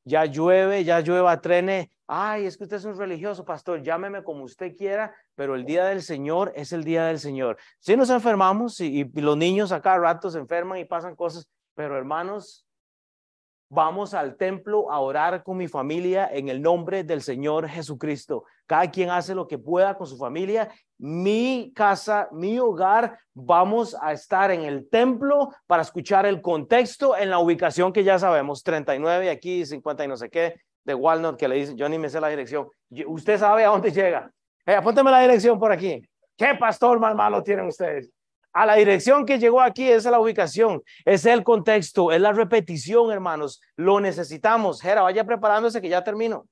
Ya llueve, ya llueva, trene, Ay, es que usted es un religioso, pastor, llámeme como usted quiera, pero el día del Señor es el día del Señor. Si nos enfermamos y, los niños acá rato se enferman y pasan cosas, pero hermanos, vamos al templo a orar con mi familia en el nombre del Señor Jesucristo. Cada quien hace lo que pueda con su familia. Mi casa, mi hogar, vamos a estar en el templo para escuchar el contexto en la ubicación que ya sabemos, 39 aquí, 50 y no sé qué, de Walnut que le dice, yo ni me sé la dirección. Usted sabe a dónde llega. Eh, apúnteme la dirección por aquí. ¿Qué pastor más malo tienen ustedes? A la dirección que llegó aquí, esa es la ubicación, es el contexto, es la repetición, hermanos. Lo necesitamos. Jera, vaya preparándose que ya termino.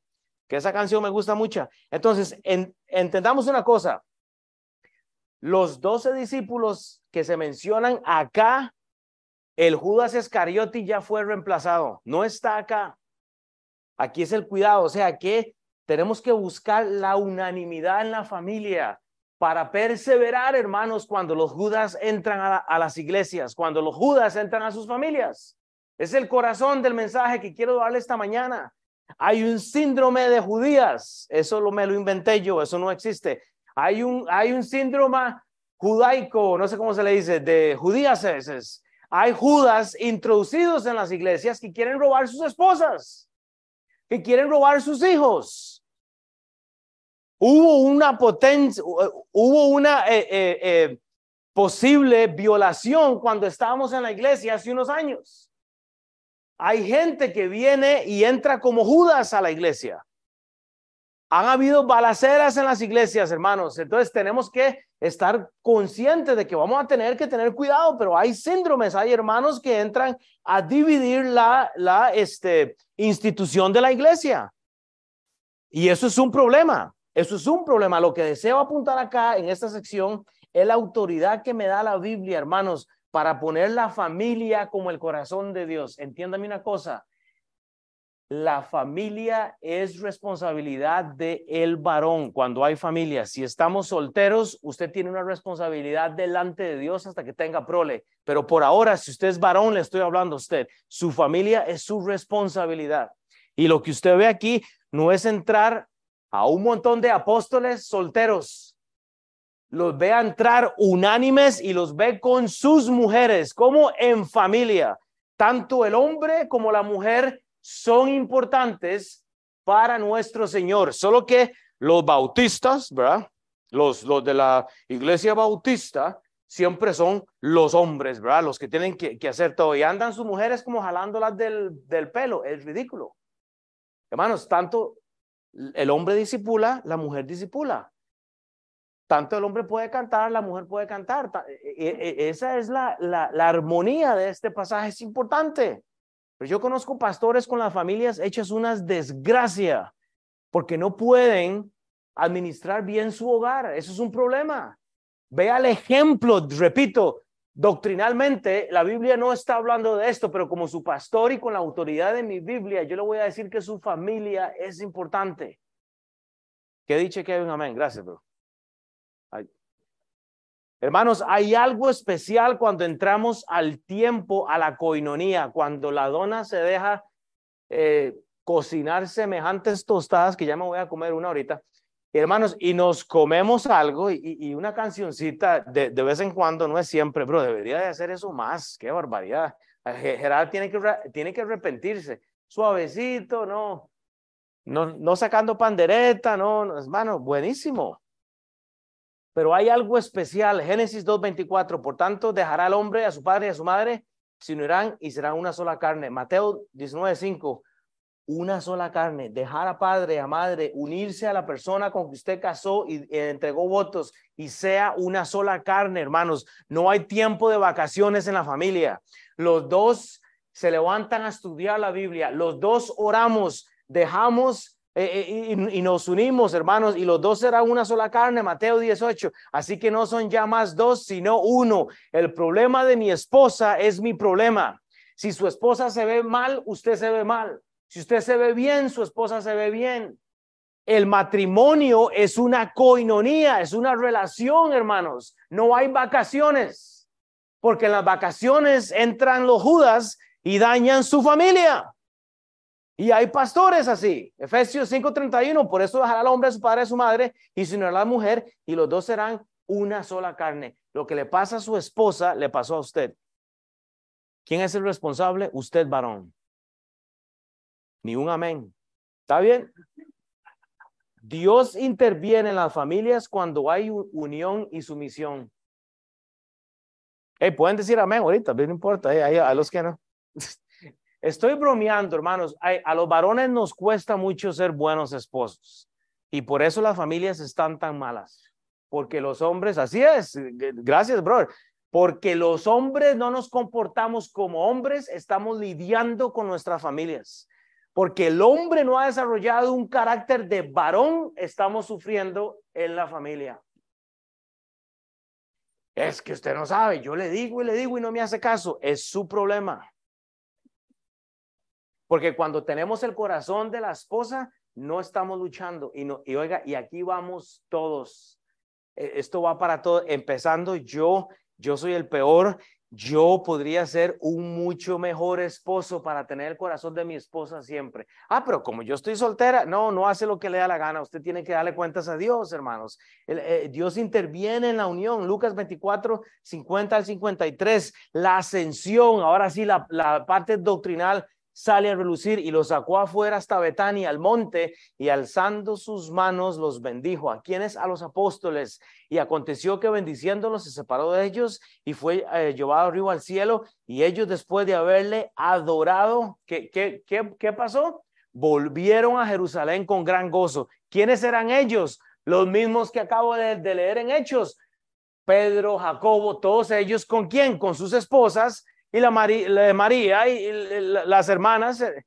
Que esa canción me gusta mucho. Entonces, entendamos una cosa. Los doce discípulos que se mencionan acá, el Judas Iscariote ya fue reemplazado. No está acá. Aquí es el cuidado, o sea que tenemos que buscar la unanimidad en la familia para perseverar, hermanos, cuando los judas entran a, las iglesias, cuando los judas entran a sus familias. Es el corazón del mensaje que quiero darle esta mañana. Hay un síndrome de judías, eso lo, me lo inventé yo, eso no existe. Hay un, hay un síndrome judaico, no sé cómo se le dice, de judías. Hay judas introducidos en las iglesias que quieren robar sus esposas, que quieren robar sus hijos. Hubo una potencia, hubo una eh, eh, eh, posible violación cuando estábamos en la iglesia hace unos años. Hay gente que viene y entra como Judas a la iglesia. Han habido balaceras en las iglesias, hermanos. Entonces tenemos que estar conscientes de que vamos a tener que tener cuidado, pero hay síndromes, hay hermanos que entran a dividir la, la este, institución de la iglesia. Y eso es un problema. Eso es un problema. Lo que deseo apuntar acá en esta sección es la autoridad que me da la Biblia, hermanos, para poner la familia como el corazón de Dios. Entiéndame una cosa, la familia es responsabilidad de el varón cuando hay familia. Si estamos solteros, usted tiene una responsabilidad delante de Dios hasta que tenga prole. Pero por ahora, si usted es varón, le estoy hablando a usted. Su familia es su responsabilidad. Y lo que usted ve aquí no es entrar a un montón de apóstoles solteros los ve a entrar unánimes y los ve con sus mujeres, como en familia. Tanto el hombre como la mujer son importantes para nuestro Señor, solo que los bautistas, ¿verdad? Los, los de la iglesia bautista siempre son los hombres, ¿verdad? Los que tienen que, que hacer todo y andan sus mujeres como jalándolas del, del pelo, es ridículo. Hermanos, tanto el hombre disipula, la mujer disipula. Tanto el hombre puede cantar, la mujer puede cantar. E, e, e, esa es la, la, armonía de este pasaje, es importante. Pero yo conozco pastores con las familias hechas unas desgracia porque no pueden administrar bien su hogar. Eso es un problema. Vea el ejemplo, repito, doctrinalmente la Biblia no está hablando de esto, pero como su pastor y con la autoridad de mi Biblia, yo le voy a decir que su familia es importante. Que dice un amén. Gracias, bro. Hermanos, hay algo especial cuando entramos al tiempo, a la coinonía, cuando la dona se deja eh, cocinar semejantes tostadas, que ya me voy a comer una ahorita, hermanos, y nos comemos algo y, una cancioncita de, de, vez en cuando, no es siempre, pero debería de hacer eso más, qué barbaridad. Gerard tiene que, tiene que arrepentirse, suavecito, no, no, no sacando pandereta, no, no hermano, buenísimo. Pero hay algo especial, Génesis 2.24, por tanto dejará al hombre a su padre y a su madre, se unirán y serán una sola carne. Mateo 19.5, una sola carne, dejar a padre, a madre, unirse a la persona con que usted casó y, entregó votos y sea una sola carne, hermanos. No hay tiempo de vacaciones en la familia. Los dos se levantan a estudiar la Biblia, los dos oramos, dejamos eh, eh, y, nos unimos, hermanos, y los dos serán una sola carne, Mateo 18. Así que no son ya más dos, sino uno. El problema de mi esposa es mi problema. Si su esposa se ve mal, usted se ve mal. Si usted se ve bien, su esposa se ve bien. El matrimonio es una coinonía, es una relación, hermanos. No hay vacaciones, porque en las vacaciones entran los judas y dañan su familia. Y hay pastores así. Efesios 5:31, por eso dejará al hombre a su padre y a su madre y se unirá a la mujer y los dos serán una sola carne. Lo que le pasa a su esposa le pasó a usted. ¿Quién es el responsable? Usted, varón. Ni un amén. ¿Está bien? Dios interviene en las familias cuando hay unión y sumisión. Hey, pueden decir amén ahorita, no importa, a los que no. Estoy bromeando, hermanos. A los varones nos cuesta mucho ser buenos esposos y por eso las familias están tan malas. Porque los hombres, así es, gracias, brother. Porque los hombres no nos comportamos como hombres, estamos lidiando con nuestras familias. Porque el hombre no ha desarrollado un carácter de varón, estamos sufriendo en la familia. Es que usted no sabe, yo le digo y le digo y no me hace caso, es su problema. Porque cuando tenemos el corazón de la esposa, no estamos luchando. Y, no, y oiga, y aquí vamos todos. E, esto va para todos. Empezando yo, yo soy el peor yo podría ser un mucho mejor esposo para tener el corazón de mi esposa siempre. Ah, pero como yo estoy soltera, no, no hace lo que le da la gana. Usted tiene que darle cuentas a Dios, hermanos. Eh, Dios interviene en la unión. Lucas 24, 50 al 53. La ascensión, ahora sí, la, la parte doctrinal sale a relucir y los sacó afuera hasta Betania, al monte, y alzando sus manos los bendijo. ¿A quienes? A los apóstoles. Y aconteció que bendiciéndolos se separó de ellos y fue eh, llevado arriba al cielo. Y ellos después de haberle adorado, ¿qué, qué, qué, qué pasó? Volvieron a Jerusalén con gran gozo. ¿Quiénes eran ellos? Los mismos que acabo de, de leer en Hechos. Pedro, Jacobo, todos ellos, ¿con quién? Con sus esposas y la, María, y las hermanas, eh,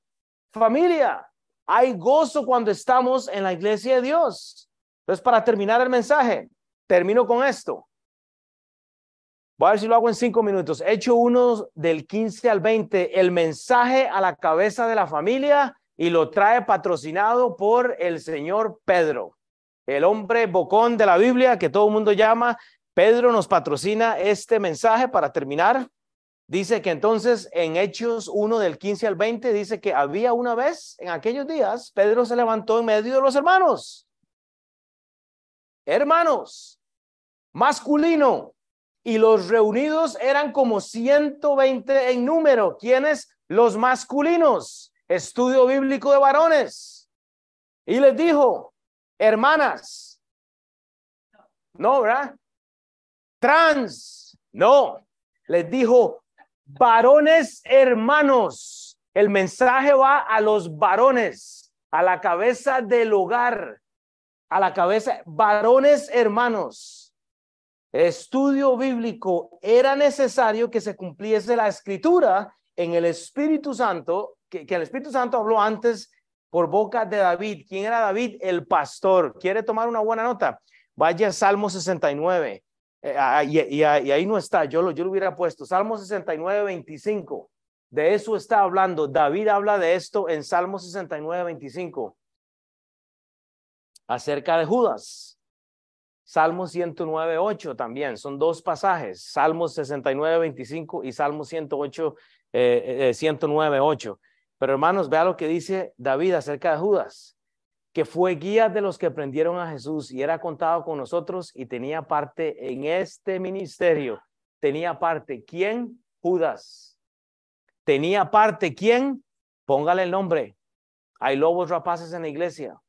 familia. Hay gozo cuando estamos en la iglesia de Dios. Entonces, para terminar el mensaje, termino con esto. Voy a ver si lo hago en cinco minutos. Hecho uno del 15 al 20, el mensaje a la cabeza de la familia y lo trae patrocinado por el señor Pedro, el hombre bocón de la Biblia que todo el mundo llama. Pedro nos patrocina este mensaje para terminar. Dice que entonces en Hechos 1 del 15 al 20 dice que había una vez en aquellos días, Pedro se levantó en medio de los hermanos. Hermanos, masculino. Y los reunidos eran como 120 en número. ¿Quiénes? Los masculinos. Estudio bíblico de varones. Y les dijo, hermanas. No, ¿verdad? Trans. No. Les dijo, varones hermanos. El mensaje va a los varones, a la cabeza del hogar, a la cabeza, varones hermanos. Estudio bíblico, era necesario que se cumpliese la escritura en el Espíritu Santo, que, el Espíritu Santo habló antes por boca de David. ¿Quién era David? El pastor. ¿Quiere tomar una buena nota? Vaya Salmo 69. Eh, ah, y, ahí no está, yo lo, yo lo hubiera puesto. Salmo 69, 25. De eso está hablando. David habla de esto en Salmo 69, 25. Acerca de Judas. Salmo 109, 8 también. Son dos pasajes. Salmo 69, 25 y Salmo 108, eh, 109, eh, 8. Pero hermanos, vea lo que dice David acerca de Judas que fue guía de los que prendieron a Jesús y era contado con nosotros y tenía parte en este ministerio. Tenía parte, ¿quién? Judas. Tenía parte, ¿quién? Póngale el nombre. Hay lobos rapaces en la iglesia.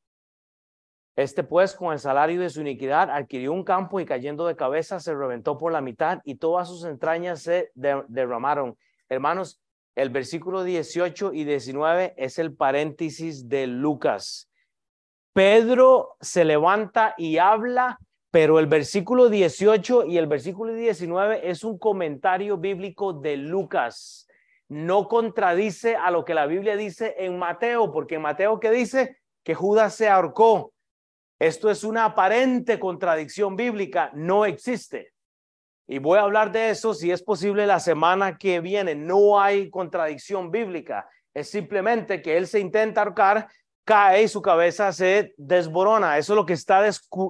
Este pues con el salario de su iniquidad adquirió un campo y cayendo de cabeza se reventó por la mitad y todas sus entrañas se derramaron. Hermanos, el versículo 18 y 19 es el paréntesis de Lucas. Pedro se levanta y habla, pero el versículo 18 y el versículo 19 es un comentario bíblico de Lucas. No contradice a lo que la Biblia dice en Mateo, porque en Mateo que dice que Judas se ahorcó. Esto es una aparente contradicción bíblica, no existe. Y voy a hablar de eso si es posible la semana que viene. No hay contradicción bíblica. Es simplemente que él se intenta ahorcar cae y su cabeza se desborona. Eso es lo que está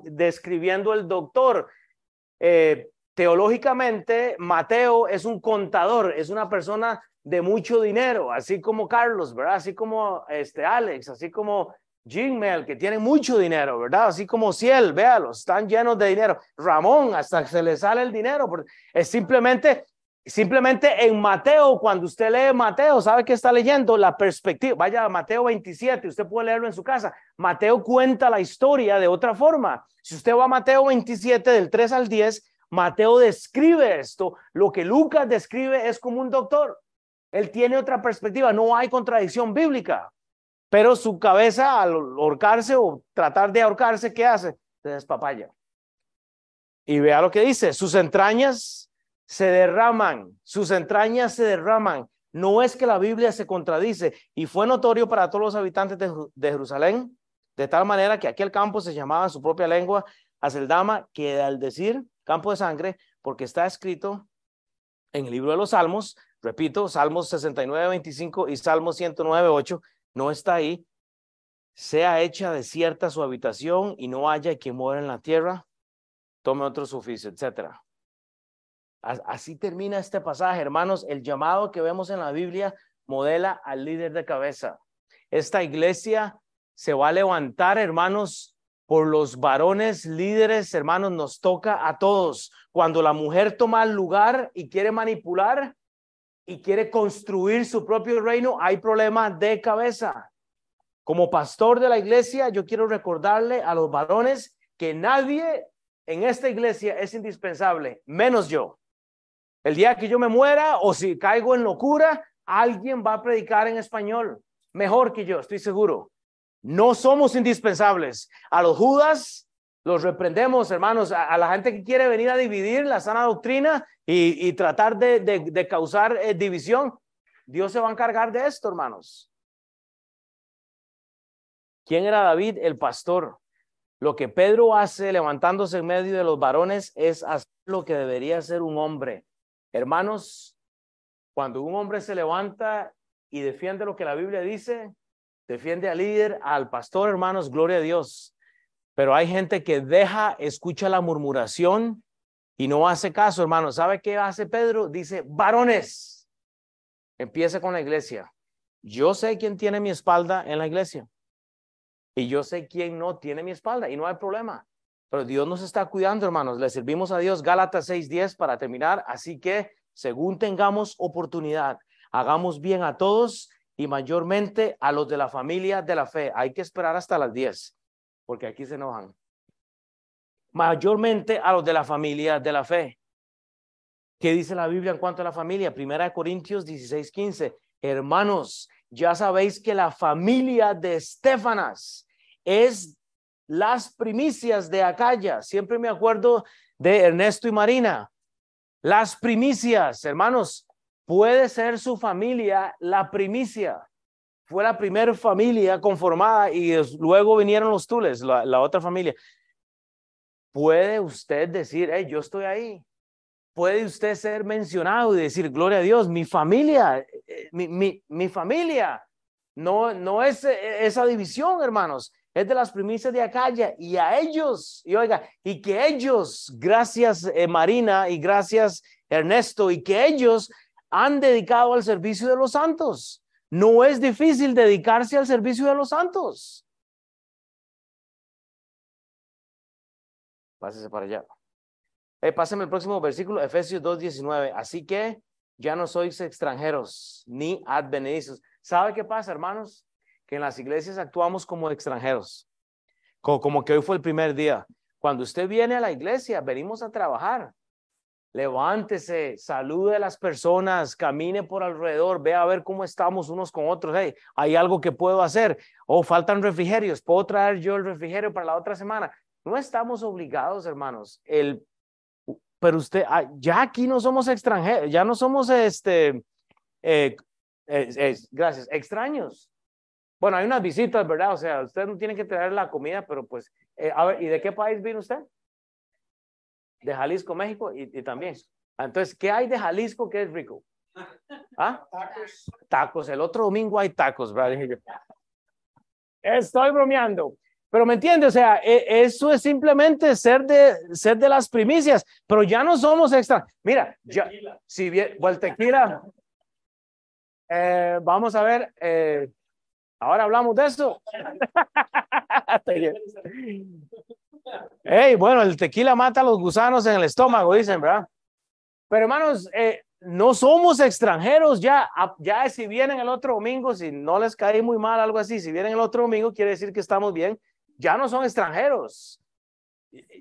describiendo el doctor. Eh, teológicamente, Mateo es un contador, es una persona de mucho dinero, así como Carlos, ¿verdad? Así como este Alex, así como Mel, que tiene mucho dinero, ¿verdad? Así como Ciel, véalos, están llenos de dinero. Ramón, hasta se le sale el dinero. Es simplemente Simplemente en Mateo, cuando usted lee Mateo, ¿sabe qué está leyendo? La perspectiva. Vaya a Mateo 27, usted puede leerlo en su casa. Mateo cuenta la historia de otra forma. Si usted va a Mateo 27, del 3 al 10, Mateo describe esto. Lo que Lucas describe es como un doctor. Él tiene otra perspectiva, no hay contradicción bíblica. Pero su cabeza al ahorcarse o tratar de ahorcarse, ¿qué hace? Se despapaya. Y vea lo que dice, sus entrañas se derraman, sus entrañas se derraman. No es que la Biblia se contradice y fue notorio para todos los habitantes de, Jerusalén, de tal manera que aquel campo se llamaba en su propia lengua Aceldama, que al decir campo de sangre, porque está escrito en el libro de los Salmos, repito, Salmos 69, 25 y Salmos 109, 8, no está ahí, sea hecha desierta su habitación y no haya quien muera en la tierra, tome otro suficio, etcétera. Así termina este pasaje, hermanos. El llamado que vemos en la Biblia modela al líder de cabeza. Esta iglesia se va a levantar, hermanos, por los varones líderes, hermanos, nos toca a todos. Cuando la mujer toma el lugar y quiere manipular y quiere construir su propio reino, hay problemas de cabeza. Como pastor de la iglesia, yo quiero recordarle a los varones que nadie en esta iglesia es indispensable, menos yo. El día que yo me muera o si caigo en locura, alguien va a predicar en español mejor que yo, estoy seguro. No somos indispensables. A los Judas los reprendemos, hermanos, a, la gente que quiere venir a dividir la sana doctrina y, tratar de, causar eh, división. Dios se va a encargar de esto, hermanos. ¿Quién era David? El pastor. Lo que Pedro hace levantándose en medio de los varones es hacer lo que debería ser un hombre. Hermanos, cuando un hombre se levanta y defiende lo que la Biblia dice, defiende al líder, al pastor, hermanos, gloria a Dios. Pero hay gente que deja, escucha la murmuración y no hace caso, hermanos. ¿Sabe qué hace Pedro? Dice, varones, empieza con la iglesia. Yo sé quién tiene mi espalda en la iglesia. Y yo sé quién no tiene mi espalda y no hay problema. Pero Dios nos está cuidando, hermanos. Le servimos a Dios. Gálatas 6:10 para terminar. Así que, según tengamos oportunidad, hagamos bien a todos y mayormente a los de la familia de la fe. Hay que esperar hasta las 10, porque aquí se enojan. Mayormente a los de la familia de la fe. ¿Qué dice la Biblia en cuanto a la familia? Primera de Corintios 16, 15. Hermanos, ya sabéis que la familia de Estefanas es las primicias de Acaya. Siempre me acuerdo de Ernesto y Marina. Las primicias, hermanos, puede ser su familia la primicia. Fue la primera familia conformada y luego vinieron los Tules, la, otra familia. Puede usted decir, hey, yo estoy ahí. Puede usted ser mencionado y decir, gloria a Dios, mi familia, eh, mi, mi, mi familia. No, no es eh, esa división, hermanos es de las primicias de Acaya y a ellos, y oiga, y que ellos, gracias eh, Marina y gracias Ernesto, y que ellos han dedicado al servicio de los santos. No es difícil dedicarse al servicio de los santos. Pásese para allá. Eh, el próximo versículo, Efesios 2.19. Así que ya no sois extranjeros ni advenedizos. ¿Sabe qué pasa, hermanos? Que en las iglesias actuamos como extranjeros. como que hoy fue el primer día. Cuando usted viene a la iglesia, venimos a trabajar levántese, salude a las personas, camine por alrededor, vea a ver cómo estamos unos con otros. Hey, hay algo que puedo hacer. O faltan refrigerios, puedo traer yo el refrigerio para la otra semana. No estamos obligados, hermanos. El, pero usted, ah, ya aquí no somos extranjeros, ya no somos este, eh, gracias, extraños. Bueno, hay unas visitas, ¿verdad? O sea, usted no tiene que traer la comida, pero pues, eh, a ver, ¿y de qué país vino usted? de Jalisco, México y, también. Entonces, ¿qué hay de Jalisco que es rico? ¿Ah? Tacos. Tacos. El otro domingo hay tacos, ¿verdad? Estoy bromeando. Pero me entiende, o sea, e, eso es simplemente ser de, ser de las primicias, pero ya no somos extra. Mira, ya, si bien, bueno, el tequila, eh, vamos a ver, eh, ahora hablamos de eso. Hey, bueno, el tequila mata a los gusanos en el estómago, dicen, ¿verdad? Pero hermanos, eh, no somos extranjeros ya. Ya si vienen el otro domingo, si no les cae muy mal, algo así, si vienen el otro domingo, quiere decir que estamos bien. Ya no son extranjeros.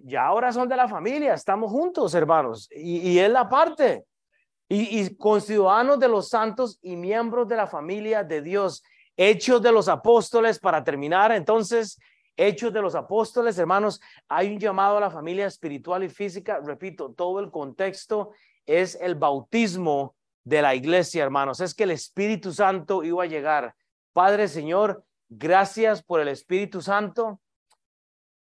Ya ahora son de la familia, estamos juntos, hermanos. Y, y es la parte. Y, y con ciudadanos de los santos y miembros de la familia de Dios. Hechos de los apóstoles para terminar. Entonces, Hechos de los Apóstoles, hermanos, hay un llamado a la familia espiritual y física. Repito, todo el contexto es el bautismo de la iglesia, hermanos. Es que el Espíritu Santo iba a llegar. Padre, Señor, gracias por el Espíritu Santo.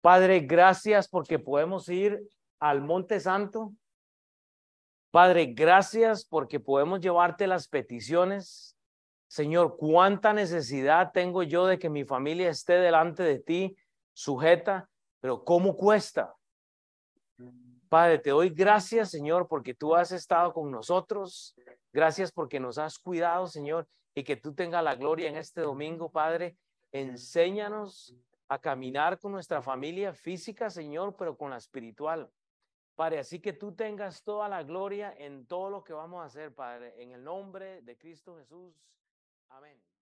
Padre, gracias porque podemos ir al Monte Santo. Padre, gracias porque podemos llevarte las peticiones. Señor, cuánta necesidad tengo yo de que mi familia esté delante de ti sujeta, pero ¿cómo cuesta? Padre, te doy gracias, Señor, porque tú has estado con nosotros. Gracias porque nos has cuidado, Señor, y que tú tengas la gloria en este domingo, Padre. Enséñanos a caminar con nuestra familia física, Señor, pero con la espiritual. Padre, así que tú tengas toda la gloria en todo lo que vamos a hacer, Padre, en el nombre de Cristo Jesús. Amén.